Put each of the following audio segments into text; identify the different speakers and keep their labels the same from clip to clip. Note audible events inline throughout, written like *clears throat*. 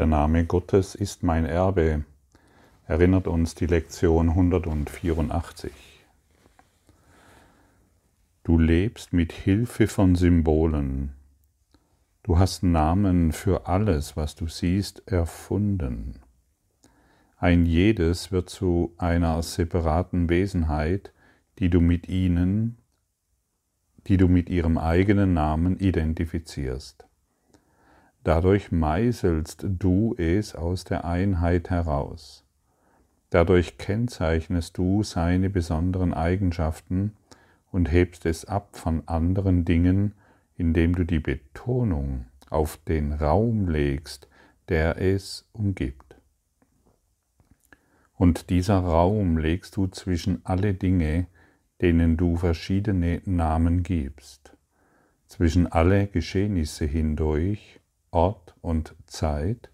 Speaker 1: Der Name Gottes ist mein Erbe, erinnert uns die Lektion 184. Du lebst mit Hilfe von Symbolen. Du hast Namen für alles, was du siehst, erfunden. Ein jedes wird zu einer separaten Wesenheit, die du mit ihnen, die du mit ihrem eigenen Namen identifizierst. Dadurch meißelst du es aus der Einheit heraus. Dadurch kennzeichnest du seine besonderen Eigenschaften und hebst es ab von anderen Dingen, indem du die Betonung auf den Raum legst, der es umgibt. Und dieser Raum legst du zwischen alle Dinge, denen du verschiedene Namen gibst, zwischen alle Geschehnisse hindurch, Ort und Zeit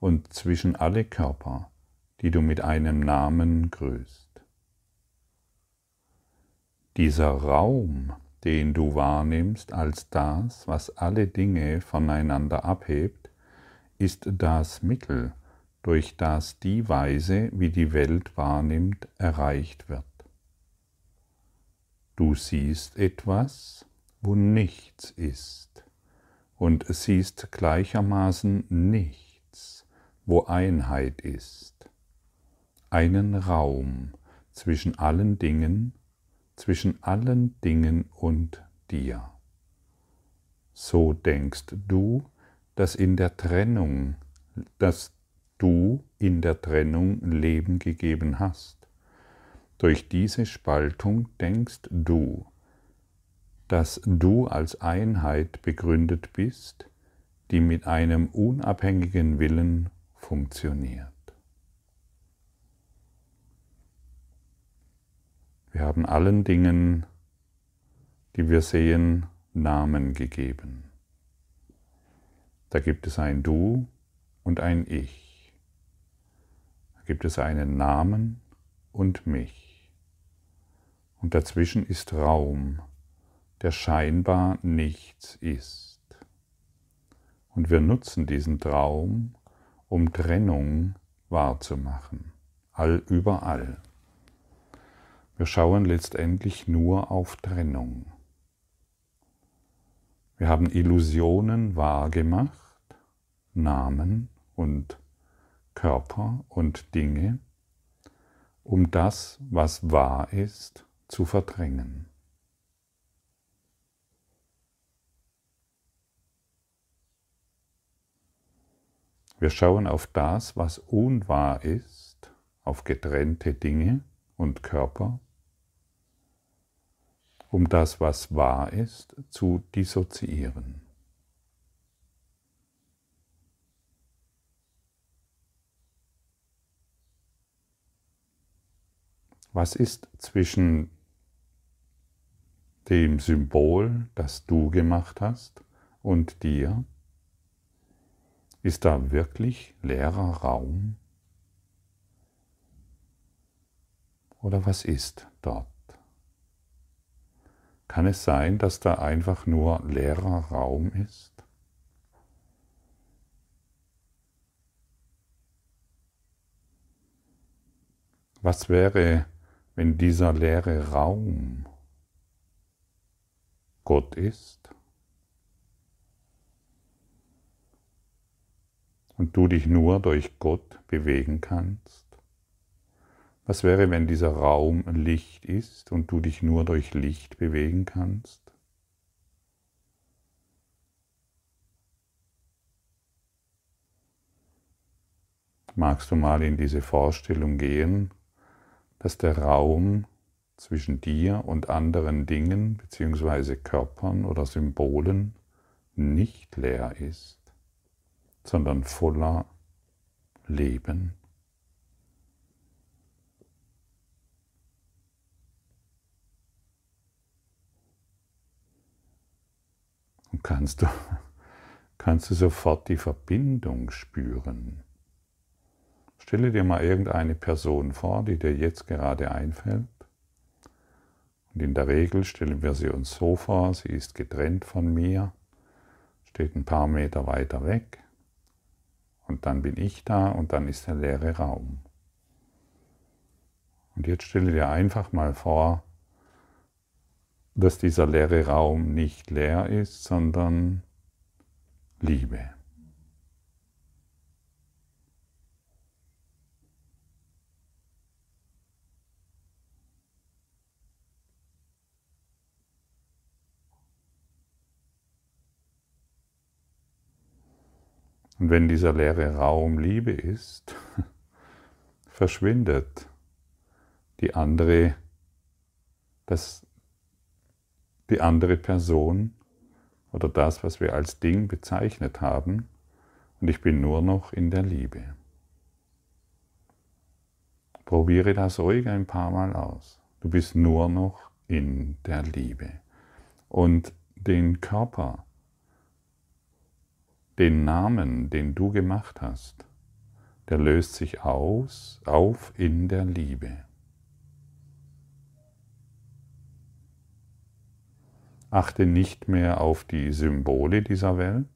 Speaker 1: und zwischen alle Körper, die du mit einem Namen grüßt. Dieser Raum, den du wahrnimmst als das, was alle Dinge voneinander abhebt, ist das Mittel, durch das die Weise, wie die Welt wahrnimmt, erreicht wird. Du siehst etwas, wo nichts ist, und siehst gleichermaßen nichts, wo Einheit ist, einen Raum zwischen allen Dingen, zwischen allen Dingen und dir. So denkst du, dass in der Trennung, dass du in der Trennung Leben gegeben hast. Durch diese Spaltung denkst du, dass du als Einheit begründet bist, die mit einem unabhängigen Willen funktioniert. Wir haben allen Dingen, die wir sehen, Namen gegeben. Da gibt es ein Du und ein Ich gibt es einen Namen und mich. Und dazwischen ist Raum, der scheinbar nichts ist. Und wir nutzen diesen Traum, um Trennung wahrzumachen, all überall. Wir schauen letztendlich nur auf Trennung. Wir haben Illusionen wahrgemacht, Namen und Körper und Dinge, um das, was wahr ist, zu verdrängen. Wir schauen auf das, was unwahr ist, auf getrennte Dinge und Körper, um das, was wahr ist, zu dissoziieren. Was ist zwischen dem Symbol, das du gemacht hast, und dir? Ist da wirklich leerer Raum? Oder was ist dort? Kann es sein, dass da einfach nur leerer Raum ist? Was wäre, wenn dieser leere Raum Gott ist und du dich nur durch Gott bewegen kannst? Was wäre, wenn dieser Raum Licht ist und du dich nur durch Licht bewegen kannst? Magst du mal in diese Vorstellung gehen, dass der Raum zwischen dir und anderen Dingen bzw. Körpern oder Symbolen nicht leer ist, sondern voller Leben. Und kannst du, *laughs* kannst du sofort die Verbindung spüren Stelle dir mal irgendeine Person vor, die dir jetzt gerade einfällt. Und in der Regel stellen wir sie uns so vor, sie ist getrennt von mir, steht ein paar Meter weiter weg und dann bin ich da und dann ist der leere Raum. Und jetzt stelle dir einfach mal vor, dass dieser leere Raum nicht leer ist, sondern Liebe. Und wenn dieser leere Raum Liebe ist, *laughs* verschwindet die andere, das, die andere Person oder das, was wir als Ding bezeichnet haben, und ich bin nur noch in der Liebe. Probiere das ruhig ein paar Mal aus. Du bist nur noch in der Liebe. Und den Körper, den Namen, den du gemacht hast, der löst sich aus, auf in der Liebe. Achte nicht mehr auf die Symbole dieser Welt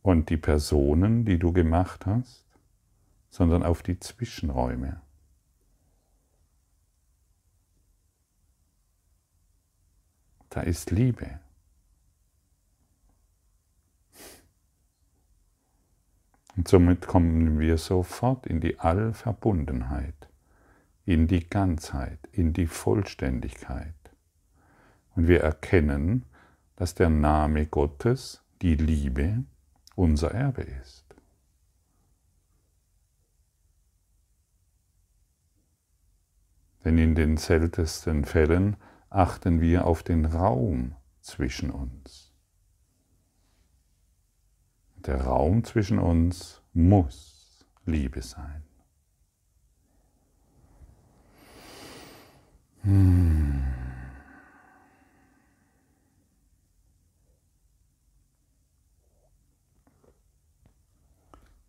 Speaker 1: und die Personen, die du gemacht hast, sondern auf die Zwischenräume. Da ist Liebe. Und somit kommen wir sofort in die Allverbundenheit, in die Ganzheit, in die Vollständigkeit. Und wir erkennen, dass der Name Gottes, die Liebe, unser Erbe ist. Denn in den seltensten Fällen achten wir auf den Raum zwischen uns. Der Raum zwischen uns muss Liebe sein. Hmm.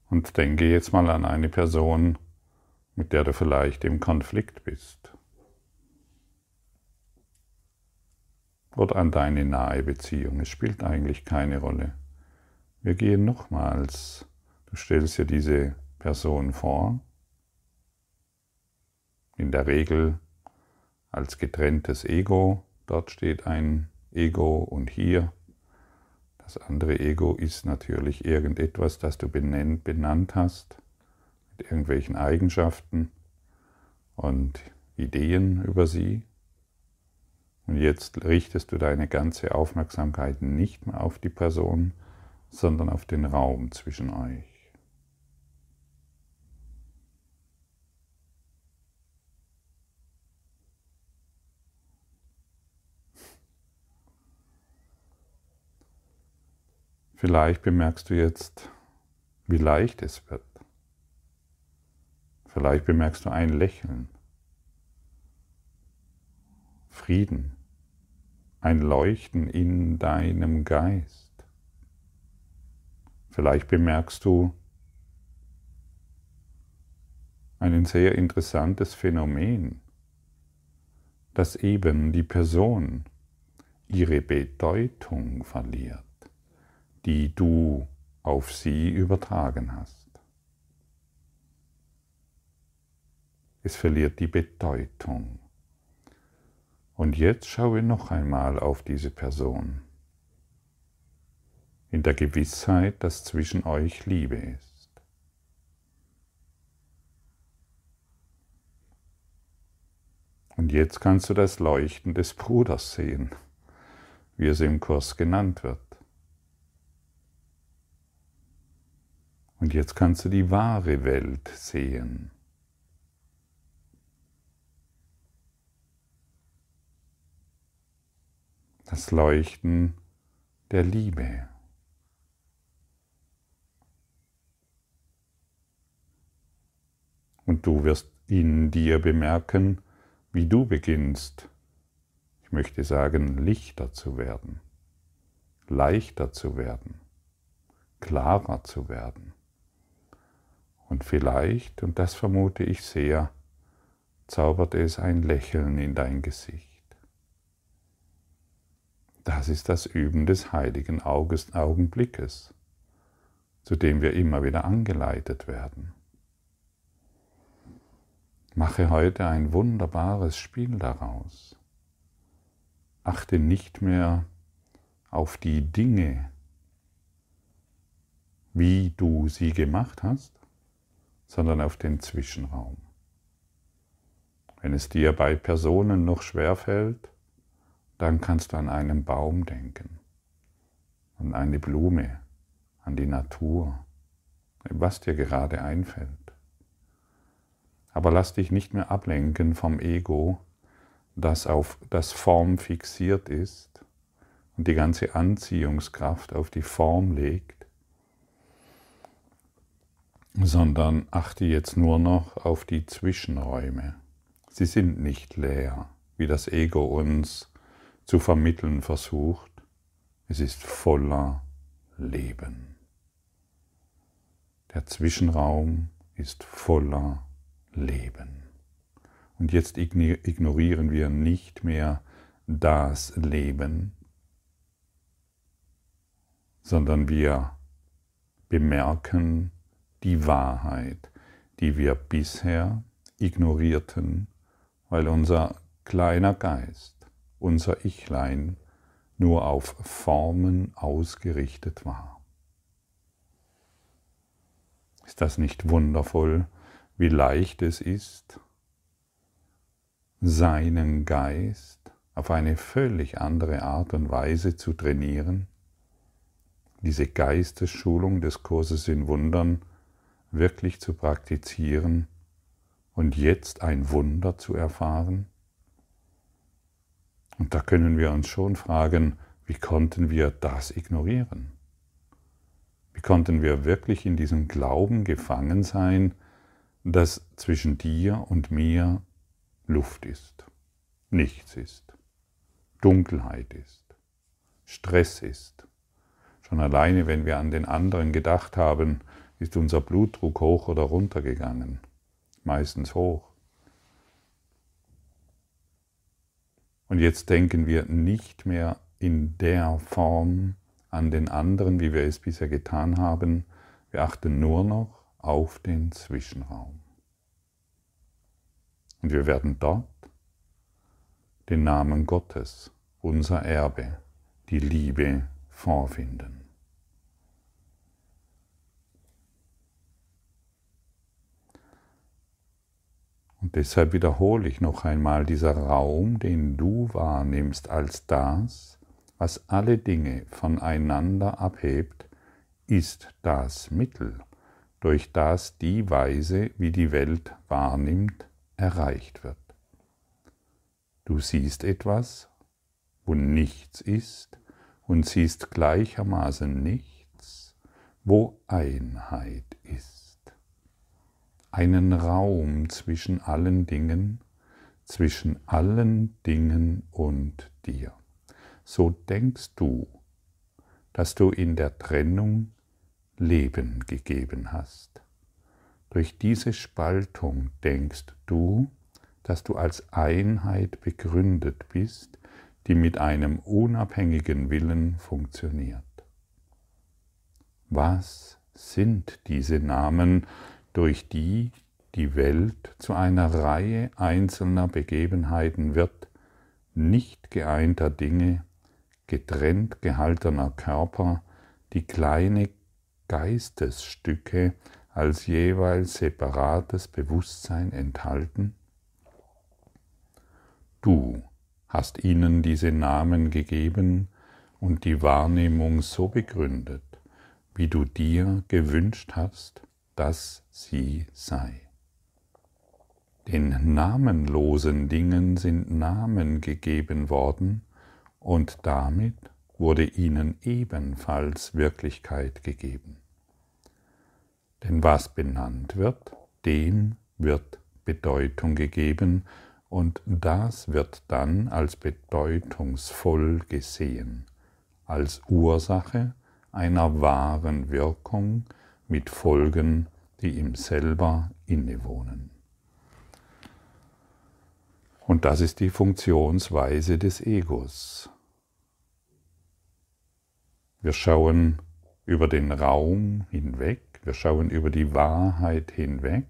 Speaker 1: Und denke jetzt mal an eine Person, mit der du vielleicht im Konflikt bist. Oder an deine nahe Beziehung. Es spielt eigentlich keine Rolle. Wir gehen nochmals. Du stellst dir diese Person vor. In der Regel als getrenntes Ego. Dort steht ein Ego und hier das andere Ego ist natürlich irgendetwas, das du benannt hast, mit irgendwelchen Eigenschaften und Ideen über sie. Und jetzt richtest du deine ganze Aufmerksamkeit nicht mehr auf die Person, sondern auf den Raum zwischen euch. Vielleicht bemerkst du jetzt, wie leicht es wird. Vielleicht bemerkst du ein Lächeln, Frieden, ein Leuchten in deinem Geist. Vielleicht bemerkst du ein sehr interessantes Phänomen, dass eben die Person ihre Bedeutung verliert die du auf sie übertragen hast. Es verliert die Bedeutung. Und jetzt schaue noch einmal auf diese Person, in der Gewissheit, dass zwischen euch Liebe ist. Und jetzt kannst du das Leuchten des Bruders sehen, wie es im Kurs genannt wird. Und jetzt kannst du die wahre Welt sehen. Das Leuchten der Liebe. Und du wirst in dir bemerken, wie du beginnst, ich möchte sagen, lichter zu werden, leichter zu werden, klarer zu werden. Und vielleicht, und das vermute ich sehr, zaubert es ein Lächeln in dein Gesicht. Das ist das Üben des heiligen Augenblickes. zu dem wir immer wieder angeleitet werden. Mache heute ein wunderbares Spiel daraus. Achte nicht mehr auf die Dinge, wie du sie gemacht hast, sondern auf den Zwischenraum. Wenn es dir bei Personen noch schwer fällt, dann kannst du an einen Baum denken, an eine Blume, an die Natur, was dir gerade einfällt. Aber lass dich nicht mehr ablenken vom Ego, das auf das Form fixiert ist und die ganze Anziehungskraft auf die Form legt, sondern achte jetzt nur noch auf die Zwischenräume. Sie sind nicht leer, wie das Ego uns zu vermitteln versucht. Es ist voller Leben. Der Zwischenraum ist voller Leben. Und jetzt ignorieren wir nicht mehr das Leben, sondern wir bemerken die Wahrheit, die wir bisher ignorierten, weil unser kleiner Geist, unser Ichlein, nur auf Formen ausgerichtet war. Ist das nicht wundervoll, wie leicht es ist, seinen Geist auf eine völlig andere Art und Weise zu trainieren? Diese Geistesschulung des Kurses in Wundern wirklich zu praktizieren und jetzt ein Wunder zu erfahren? Und da können wir uns schon fragen, wie konnten wir das ignorieren? Wie konnten wir wirklich in diesem Glauben gefangen sein, dass zwischen dir und mir Luft ist, nichts ist, Dunkelheit ist, Stress ist. Schon alleine, wenn wir an den anderen gedacht haben, ist unser Blutdruck hoch oder runter gegangen, meistens hoch. Und jetzt denken wir nicht mehr in der Form an den anderen, wie wir es bisher getan haben. Wir achten nur noch auf den Zwischenraum. Und wir werden dort den Namen Gottes, unser Erbe, die Liebe vorfinden. Und deshalb wiederhole ich noch einmal, dieser Raum, den du wahrnimmst als das, was alle Dinge voneinander abhebt, ist das Mittel, durch das die Weise, wie die Welt wahrnimmt, erreicht wird. Du siehst etwas, wo nichts ist, und siehst gleichermaßen nichts, wo Einheit ist einen Raum zwischen allen Dingen, zwischen allen Dingen und dir. So denkst du, dass du in der Trennung Leben gegeben hast. Durch diese Spaltung denkst du, dass du als Einheit begründet bist, die mit einem unabhängigen Willen funktioniert. Was sind diese Namen, durch die die Welt zu einer Reihe einzelner Begebenheiten wird, nicht geeinter Dinge, getrennt gehaltener Körper, die kleine Geistesstücke als jeweils separates Bewusstsein enthalten? Du hast ihnen diese Namen gegeben und die Wahrnehmung so begründet, wie du dir gewünscht hast, dass sie sei. Den namenlosen Dingen sind Namen gegeben worden und damit wurde ihnen ebenfalls Wirklichkeit gegeben. Denn was benannt wird, dem wird Bedeutung gegeben und das wird dann als bedeutungsvoll gesehen, als Ursache einer wahren Wirkung, mit Folgen, die ihm selber innewohnen. Und das ist die Funktionsweise des Egos. Wir schauen über den Raum hinweg, wir schauen über die Wahrheit hinweg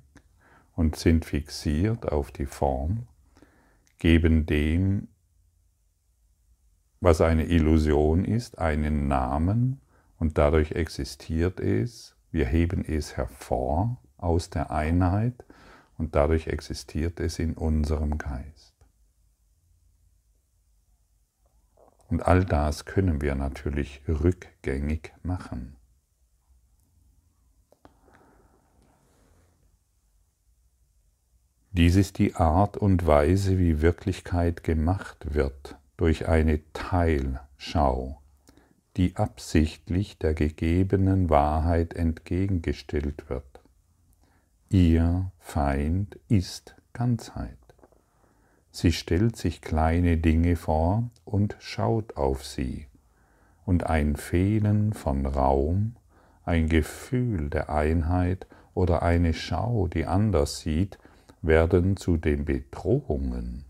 Speaker 1: und sind fixiert auf die Form, geben dem, was eine Illusion ist, einen Namen und dadurch existiert es, wir heben es hervor aus der Einheit und dadurch existiert es in unserem Geist. Und all das können wir natürlich rückgängig machen. Dies ist die Art und Weise, wie Wirklichkeit gemacht wird, durch eine Teilschau, die absichtlich der gegebenen Wahrheit entgegengestellt wird. Ihr Feind ist Ganzheit. Sie stellt sich kleine Dinge vor und schaut auf sie, und ein Fehlen von Raum, ein Gefühl der Einheit oder eine Schau, die anders sieht, werden zu den Bedrohungen,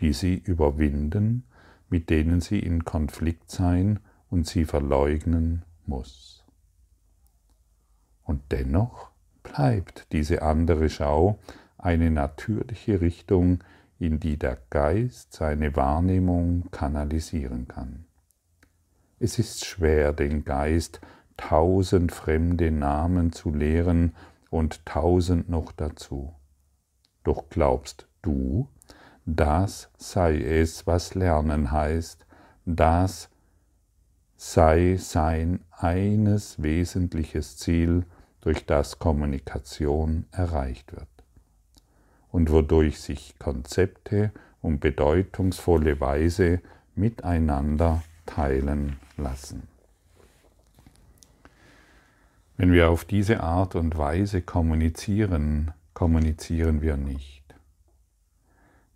Speaker 1: die sie überwinden, mit denen sie in Konflikt sein und sie verleugnen muss. Und dennoch bleibt diese andere Schau eine natürliche Richtung, in die der Geist seine Wahrnehmung kanalisieren kann. Es ist schwer, den Geist tausend fremde Namen zu lehren und tausend noch dazu. Doch glaubst du, das sei es, was Lernen heißt, das sei sein eines wesentliches Ziel, durch das Kommunikation erreicht wird und wodurch sich Konzepte um bedeutungsvolle Weise miteinander teilen lassen. Wenn wir auf diese Art und Weise kommunizieren, kommunizieren wir nicht.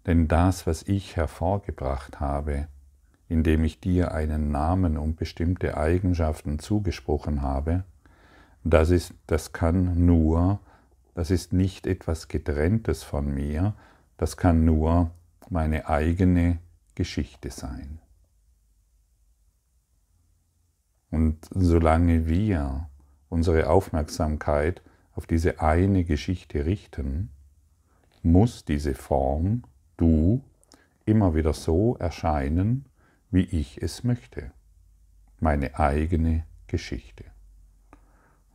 Speaker 1: Denn das, was ich hervorgebracht habe, indem ich dir einen Namen und bestimmte Eigenschaften zugesprochen habe, das, ist, das kann nur das ist nicht etwas Getrenntes von mir, das kann nur meine eigene Geschichte sein. Und solange wir unsere Aufmerksamkeit auf diese eine Geschichte richten, muss diese Form, du, immer wieder so erscheinen, wie ich es möchte. Meine eigene Geschichte.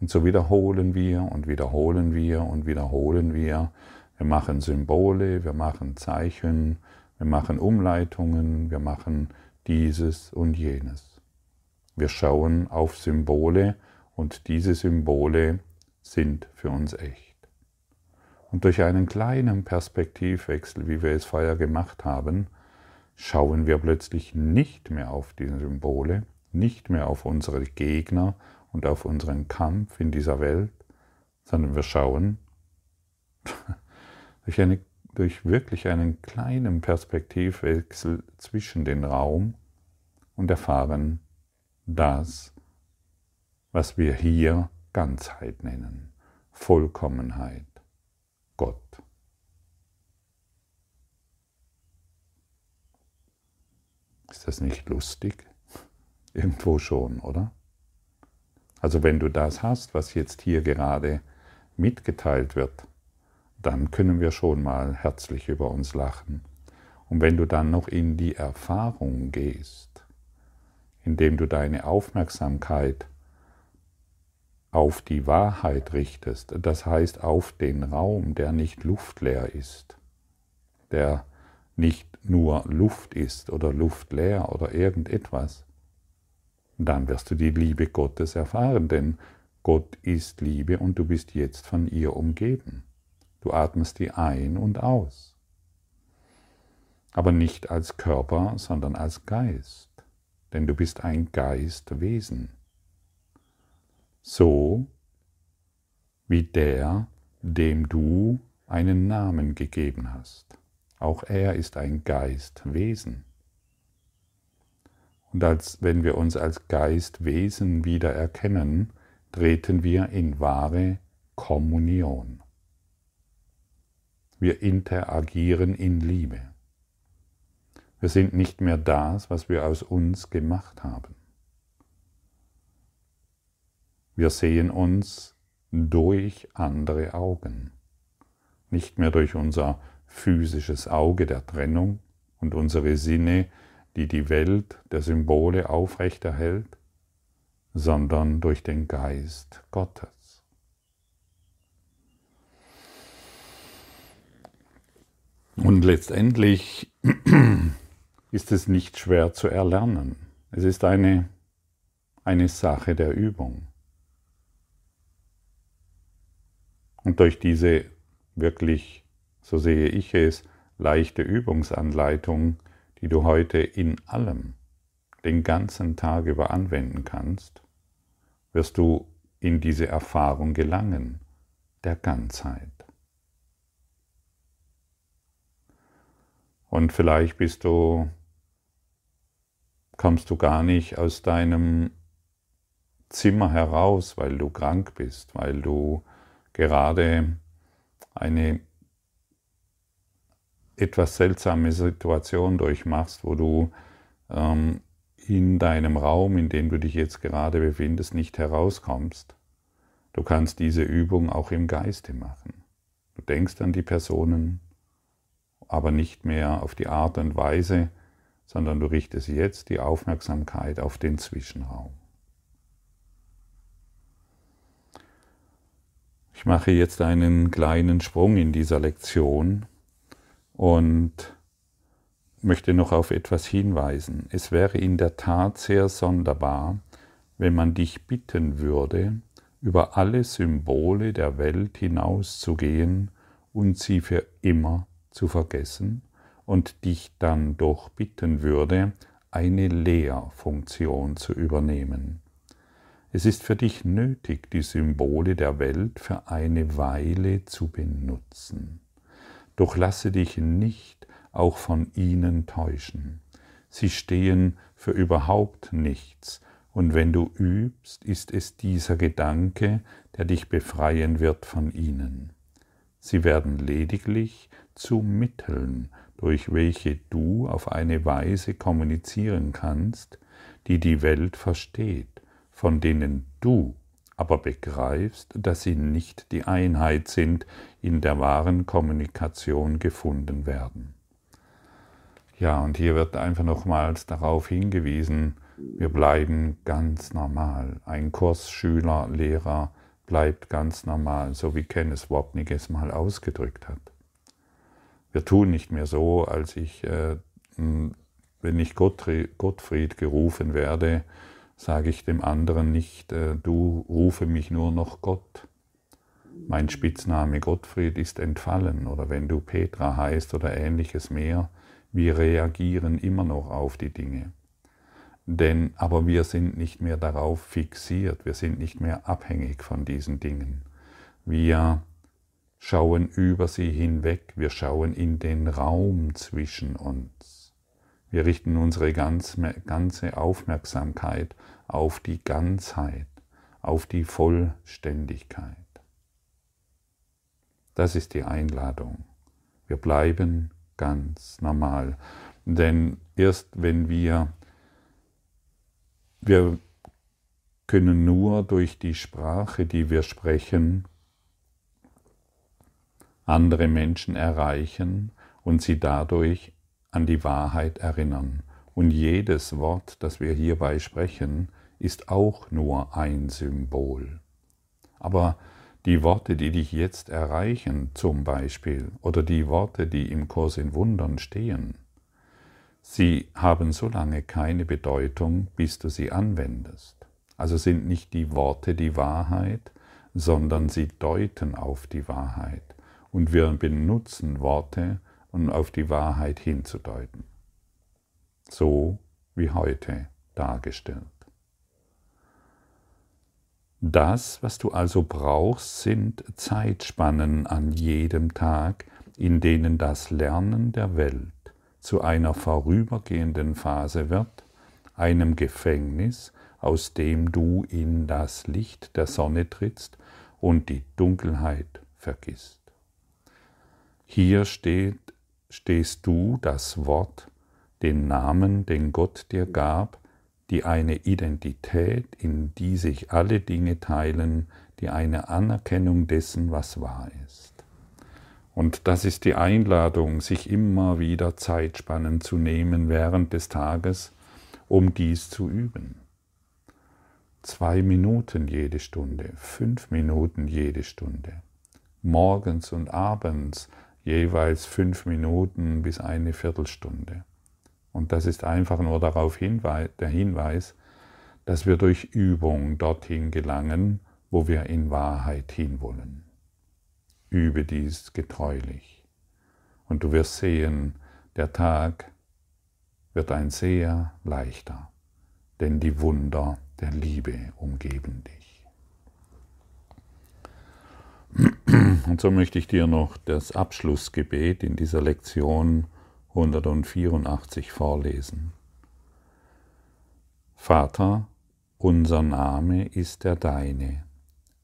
Speaker 1: Und so wiederholen wir und wiederholen wir und wiederholen wir. Wir machen Symbole, wir machen Zeichen, wir machen Umleitungen, wir machen dieses und jenes. Wir schauen auf Symbole und diese Symbole sind für uns echt. Und durch einen kleinen Perspektivwechsel, wie wir es vorher gemacht haben, schauen wir plötzlich nicht mehr auf diese Symbole, nicht mehr auf unsere Gegner und auf unseren Kampf in dieser Welt, sondern wir schauen *laughs* durch, eine, durch wirklich einen kleinen Perspektivwechsel zwischen den Raum und erfahren das, was wir hier Ganzheit nennen, Vollkommenheit, Gott. Ist das nicht lustig? *laughs* Irgendwo schon, oder? Also wenn du das hast, was jetzt hier gerade mitgeteilt wird, dann können wir schon mal herzlich über uns lachen. Und wenn du dann noch in die Erfahrung gehst, indem du deine Aufmerksamkeit auf die Wahrheit richtest, das heißt auf den Raum, der nicht luftleer ist, der nicht nur Luft ist oder luftleer oder irgendetwas, dann wirst du die Liebe Gottes erfahren, denn Gott ist Liebe und du bist jetzt von ihr umgeben. Du atmest die ein und aus. Aber nicht als Körper, sondern als Geist, denn du bist ein Geistwesen. So wie der, dem du einen Namen gegeben hast. Auch er ist ein Geistwesen. Und als wenn wir uns als Geistwesen wieder erkennen, treten wir in wahre Kommunion. Wir interagieren in Liebe. Wir sind nicht mehr das, was wir aus uns gemacht haben. Wir sehen uns durch andere Augen, nicht mehr durch unser physisches Auge der Trennung und unsere Sinne, die die Welt der Symbole aufrechterhält, sondern durch den Geist Gottes. Und letztendlich *clears throat* ist es nicht schwer zu erlernen. Es ist eine, eine Sache der Übung. Und durch diese wirklich, so sehe ich es, leichte Übungsanleitung, die du heute in allem den ganzen Tag über anwenden kannst, wirst du in diese Erfahrung gelangen, der Ganzheit. Und vielleicht bist du, kommst du gar nicht aus deinem Zimmer heraus, weil du krank bist, weil du gerade eine etwas seltsame Situation durchmachst, wo du ähm, in deinem Raum, in dem du dich jetzt gerade befindest, nicht herauskommst. Du kannst diese Übung auch im Geiste machen. Du denkst an die Personen, aber nicht mehr auf die Art und Weise, sondern du richtest jetzt die Aufmerksamkeit auf den Zwischenraum. Ich mache jetzt einen kleinen Sprung in dieser Lektion und möchte noch auf etwas hinweisen. Es wäre in der Tat sehr sonderbar, wenn man dich bitten würde, über alle Symbole der Welt hinauszugehen und sie für immer zu vergessen und dich dann doch bitten würde, eine Lehrfunktion zu übernehmen. Es ist für dich nötig, die Symbole der Welt für eine Weile zu benutzen. Doch lasse dich nicht auch von ihnen täuschen. Sie stehen für überhaupt nichts, und wenn du übst, ist es dieser Gedanke, der dich befreien wird von ihnen. Sie werden lediglich zu Mitteln, durch welche du auf eine Weise kommunizieren kannst, die die Welt versteht von denen du aber begreifst, dass sie nicht die Einheit sind, in der wahren Kommunikation gefunden werden. Ja, und hier wird einfach nochmals darauf hingewiesen, wir bleiben ganz normal. Ein Kursschüler, Lehrer bleibt ganz normal, so wie Kenneth Wapnick es mal ausgedrückt hat. Wir tun nicht mehr so, als ich, äh, wenn ich Gottfried gerufen werde, sage ich dem anderen nicht, äh, du rufe mich nur noch Gott. Mein Spitzname Gottfried ist entfallen oder wenn du Petra heißt oder ähnliches mehr, wir reagieren immer noch auf die Dinge. Denn aber wir sind nicht mehr darauf fixiert, wir sind nicht mehr abhängig von diesen Dingen. Wir schauen über sie hinweg, wir schauen in den Raum zwischen uns. Wir richten unsere ganze Aufmerksamkeit auf die Ganzheit, auf die Vollständigkeit. Das ist die Einladung. Wir bleiben ganz normal. Denn erst wenn wir, wir können nur durch die Sprache, die wir sprechen, andere Menschen erreichen und sie dadurch an die Wahrheit erinnern. Und jedes Wort, das wir hierbei sprechen, ist auch nur ein Symbol. Aber die Worte, die dich jetzt erreichen, zum Beispiel, oder die Worte, die im Kurs in Wundern stehen, sie haben so lange keine Bedeutung, bis du sie anwendest. Also sind nicht die Worte die Wahrheit, sondern sie deuten auf die Wahrheit. Und wir benutzen Worte, und auf die Wahrheit hinzudeuten. So wie heute dargestellt. Das, was du also brauchst, sind Zeitspannen an jedem Tag, in denen das Lernen der Welt zu einer vorübergehenden Phase wird, einem Gefängnis, aus dem du in das Licht der Sonne trittst und die Dunkelheit vergisst. Hier steht stehst du das Wort, den Namen, den Gott dir gab, die eine Identität, in die sich alle Dinge teilen, die eine Anerkennung dessen, was wahr ist. Und das ist die Einladung, sich immer wieder Zeitspannen zu nehmen während des Tages, um dies zu üben. Zwei Minuten jede Stunde, fünf Minuten jede Stunde, morgens und abends jeweils fünf Minuten bis eine Viertelstunde. Und das ist einfach nur darauf hinweis, der Hinweis, dass wir durch Übung dorthin gelangen, wo wir in Wahrheit hinwollen. Übe dies getreulich. Und du wirst sehen, der Tag wird ein sehr leichter, denn die Wunder der Liebe umgeben dich. Und so möchte ich dir noch das Abschlussgebet in dieser Lektion 184 vorlesen. Vater, unser Name ist der deine.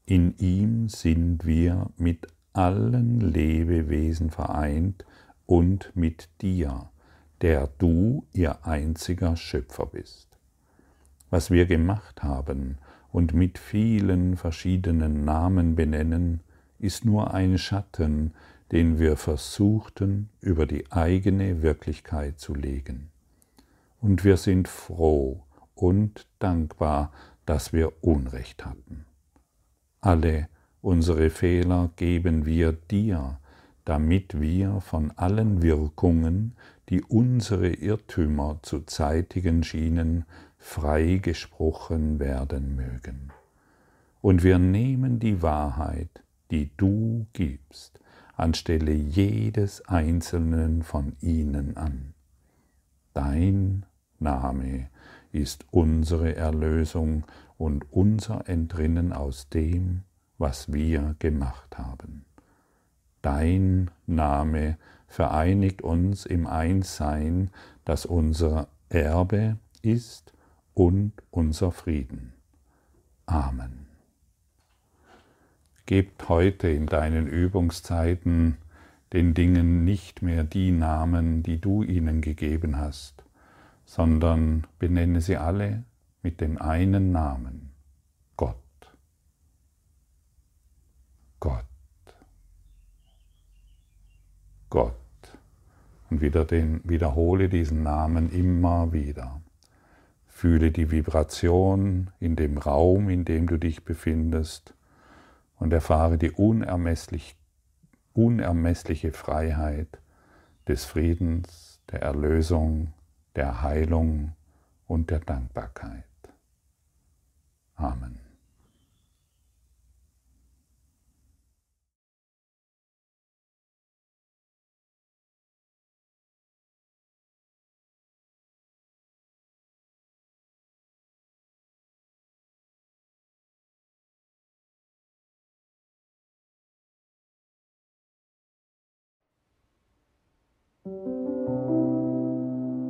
Speaker 1: In ihm sind wir mit allen Lebewesen vereint und mit dir, der du ihr einziger Schöpfer bist. Was wir gemacht haben und mit vielen verschiedenen Namen benennen, ist nur ein Schatten, den wir versuchten über die eigene Wirklichkeit zu legen. Und wir sind froh und dankbar, dass wir Unrecht hatten. Alle unsere Fehler geben wir dir, damit wir von allen Wirkungen, die unsere Irrtümer zu zeitigen schienen, freigesprochen werden mögen. Und wir nehmen die Wahrheit, die du gibst, anstelle jedes einzelnen von ihnen an. Dein Name ist unsere Erlösung und unser Entrinnen aus dem, was wir gemacht haben. Dein Name vereinigt uns im Einssein, das unser Erbe ist und unser Frieden. Amen. Gebt heute in deinen Übungszeiten den Dingen nicht mehr die Namen, die du ihnen gegeben hast, sondern benenne sie alle mit dem einen Namen, Gott. Gott. Gott. Und wieder den, wiederhole diesen Namen immer wieder. Fühle die Vibration in dem Raum, in dem du dich befindest und erfahre die unermesslich, unermessliche Freiheit des Friedens, der Erlösung, der Heilung und der Dankbarkeit. Amen.